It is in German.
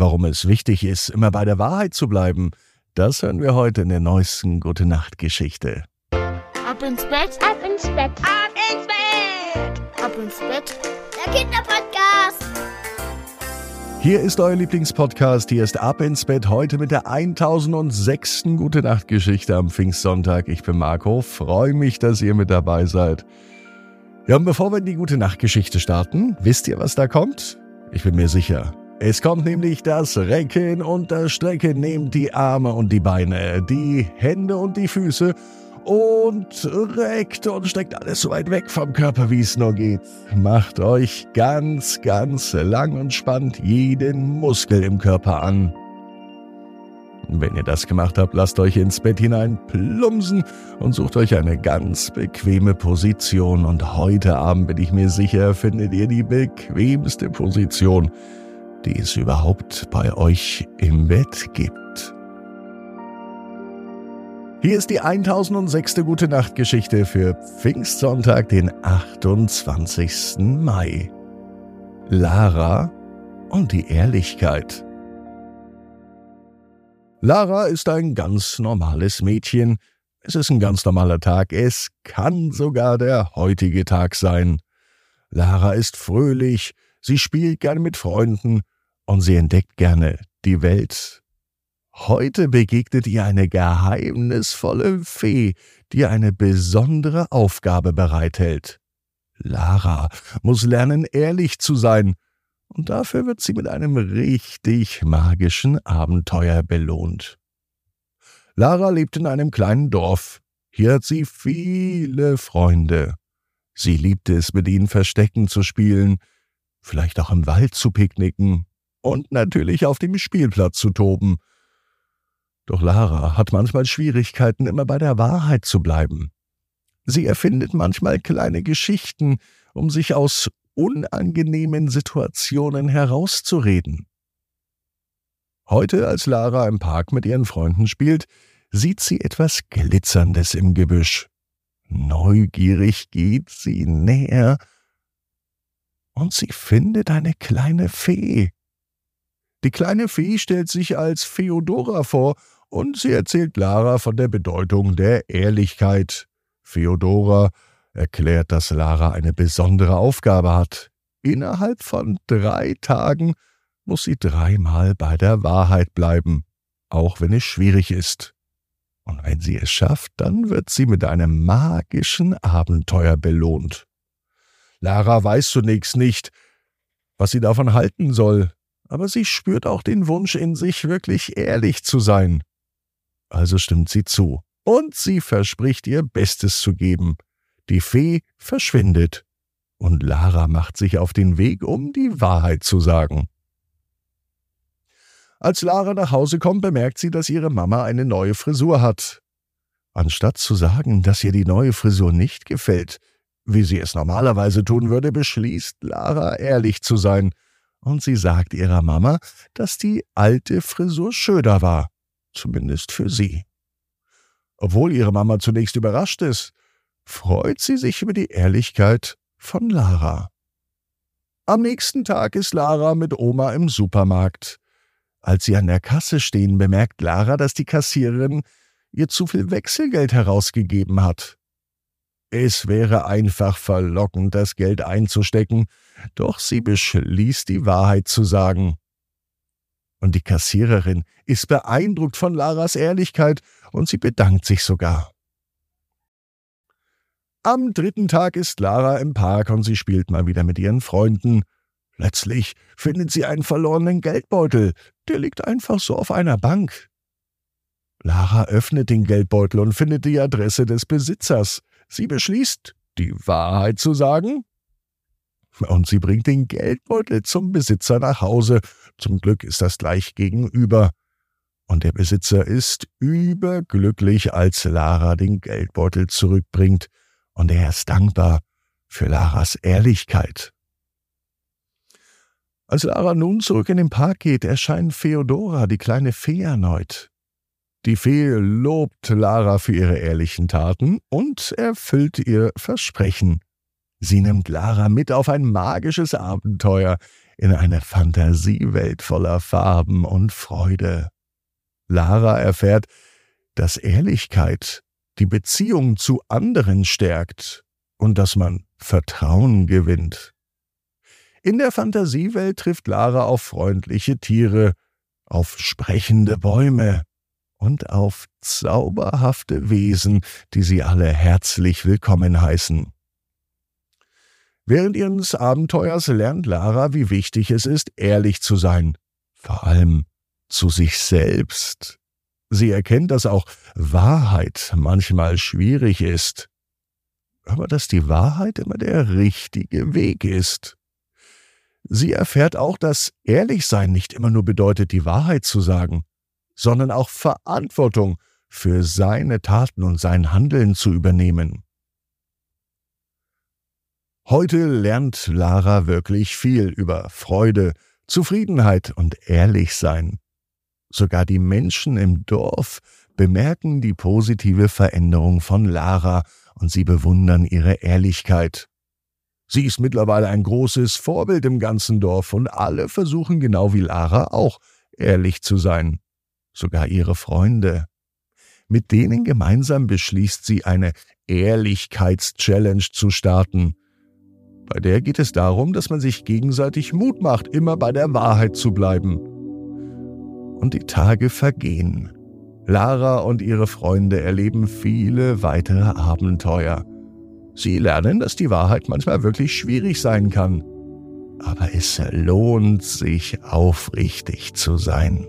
Warum es wichtig ist, immer bei der Wahrheit zu bleiben, das hören wir heute in der neuesten Gute Nacht Geschichte. Ab ins Bett, Ab ins Bett, Ab ins Bett. ab ins Bett. der Kinderpodcast. Hier ist euer Lieblingspodcast. Hier ist Ab ins Bett heute mit der 1006. Gute Nacht Geschichte am Pfingstsonntag. Ich bin Marco. Freue mich, dass ihr mit dabei seid. Ja, und bevor wir in die Gute Nacht Geschichte starten, wisst ihr, was da kommt? Ich bin mir sicher. Es kommt nämlich das Recken und das Strecken. Nehmt die Arme und die Beine, die Hände und die Füße und reckt und steckt alles so weit weg vom Körper, wie es nur geht. Macht euch ganz, ganz lang und spannt jeden Muskel im Körper an. Wenn ihr das gemacht habt, lasst euch ins Bett hinein plumpsen und sucht euch eine ganz bequeme Position. Und heute Abend bin ich mir sicher, findet ihr die bequemste Position, die es überhaupt bei euch im Bett gibt. Hier ist die 1006. Gute Nacht Geschichte für Pfingstsonntag, den 28. Mai. Lara und die Ehrlichkeit. Lara ist ein ganz normales Mädchen. Es ist ein ganz normaler Tag. Es kann sogar der heutige Tag sein. Lara ist fröhlich, sie spielt gerne mit Freunden und sie entdeckt gerne die Welt. Heute begegnet ihr eine geheimnisvolle Fee, die eine besondere Aufgabe bereithält. Lara muss lernen, ehrlich zu sein, und dafür wird sie mit einem richtig magischen Abenteuer belohnt. Lara lebt in einem kleinen Dorf. Hier hat sie viele Freunde. Sie liebt es, mit ihnen Verstecken zu spielen, vielleicht auch im Wald zu picknicken und natürlich auf dem Spielplatz zu toben. Doch Lara hat manchmal Schwierigkeiten, immer bei der Wahrheit zu bleiben. Sie erfindet manchmal kleine Geschichten, um sich aus unangenehmen Situationen herauszureden. Heute, als Lara im Park mit ihren Freunden spielt, sieht sie etwas Glitzerndes im Gebüsch. Neugierig geht sie näher und sie findet eine kleine Fee. Die kleine Fee stellt sich als Feodora vor und sie erzählt Lara von der Bedeutung der Ehrlichkeit. Feodora erklärt, dass Lara eine besondere Aufgabe hat. Innerhalb von drei Tagen muss sie dreimal bei der Wahrheit bleiben, auch wenn es schwierig ist. Und wenn sie es schafft, dann wird sie mit einem magischen Abenteuer belohnt. Lara weiß zunächst nicht, was sie davon halten soll, aber sie spürt auch den Wunsch in sich, wirklich ehrlich zu sein. Also stimmt sie zu, und sie verspricht ihr Bestes zu geben. Die Fee verschwindet, und Lara macht sich auf den Weg, um die Wahrheit zu sagen. Als Lara nach Hause kommt, bemerkt sie, dass ihre Mama eine neue Frisur hat. Anstatt zu sagen, dass ihr die neue Frisur nicht gefällt, wie sie es normalerweise tun würde, beschließt Lara ehrlich zu sein, und sie sagt ihrer Mama, dass die alte Frisur schöner war, zumindest für sie. Obwohl ihre Mama zunächst überrascht ist, freut sie sich über die Ehrlichkeit von Lara. Am nächsten Tag ist Lara mit Oma im Supermarkt. Als sie an der Kasse stehen, bemerkt Lara, dass die Kassiererin ihr zu viel Wechselgeld herausgegeben hat. Es wäre einfach verlockend, das Geld einzustecken, doch sie beschließt, die Wahrheit zu sagen. Und die Kassiererin ist beeindruckt von Laras Ehrlichkeit und sie bedankt sich sogar. Am dritten Tag ist Lara im Park und sie spielt mal wieder mit ihren Freunden. Plötzlich findet sie einen verlorenen Geldbeutel, der liegt einfach so auf einer Bank. Lara öffnet den Geldbeutel und findet die Adresse des Besitzers. Sie beschließt, die Wahrheit zu sagen. Und sie bringt den Geldbeutel zum Besitzer nach Hause. Zum Glück ist das gleich gegenüber. Und der Besitzer ist überglücklich, als Lara den Geldbeutel zurückbringt. Und er ist dankbar für Laras Ehrlichkeit. Als Lara nun zurück in den Park geht, erscheint Feodora, die kleine Fee, erneut. Die Fee lobt Lara für ihre ehrlichen Taten und erfüllt ihr Versprechen. Sie nimmt Lara mit auf ein magisches Abenteuer. in eine Fantasiewelt voller Farben und Freude. Lara erfährt, dass Ehrlichkeit die Beziehung zu anderen stärkt und dass man Vertrauen gewinnt. In der Fantasiewelt trifft Lara auf freundliche Tiere, auf sprechende Bäume und auf zauberhafte Wesen, die sie alle herzlich willkommen heißen. Während ihres Abenteuers lernt Lara, wie wichtig es ist, ehrlich zu sein, vor allem zu sich selbst. Sie erkennt, dass auch Wahrheit manchmal schwierig ist, aber dass die Wahrheit immer der richtige Weg ist. Sie erfährt auch, dass Ehrlichsein nicht immer nur bedeutet, die Wahrheit zu sagen, sondern auch Verantwortung für seine Taten und sein Handeln zu übernehmen. Heute lernt Lara wirklich viel über Freude, Zufriedenheit und Ehrlichsein. Sogar die Menschen im Dorf bemerken die positive Veränderung von Lara und sie bewundern ihre Ehrlichkeit. Sie ist mittlerweile ein großes Vorbild im ganzen Dorf und alle versuchen genau wie Lara auch ehrlich zu sein. Sogar ihre Freunde. Mit denen gemeinsam beschließt sie eine Ehrlichkeitschallenge zu starten. Bei der geht es darum, dass man sich gegenseitig Mut macht, immer bei der Wahrheit zu bleiben. Und die Tage vergehen. Lara und ihre Freunde erleben viele weitere Abenteuer. Sie lernen, dass die Wahrheit manchmal wirklich schwierig sein kann. Aber es lohnt sich aufrichtig zu sein.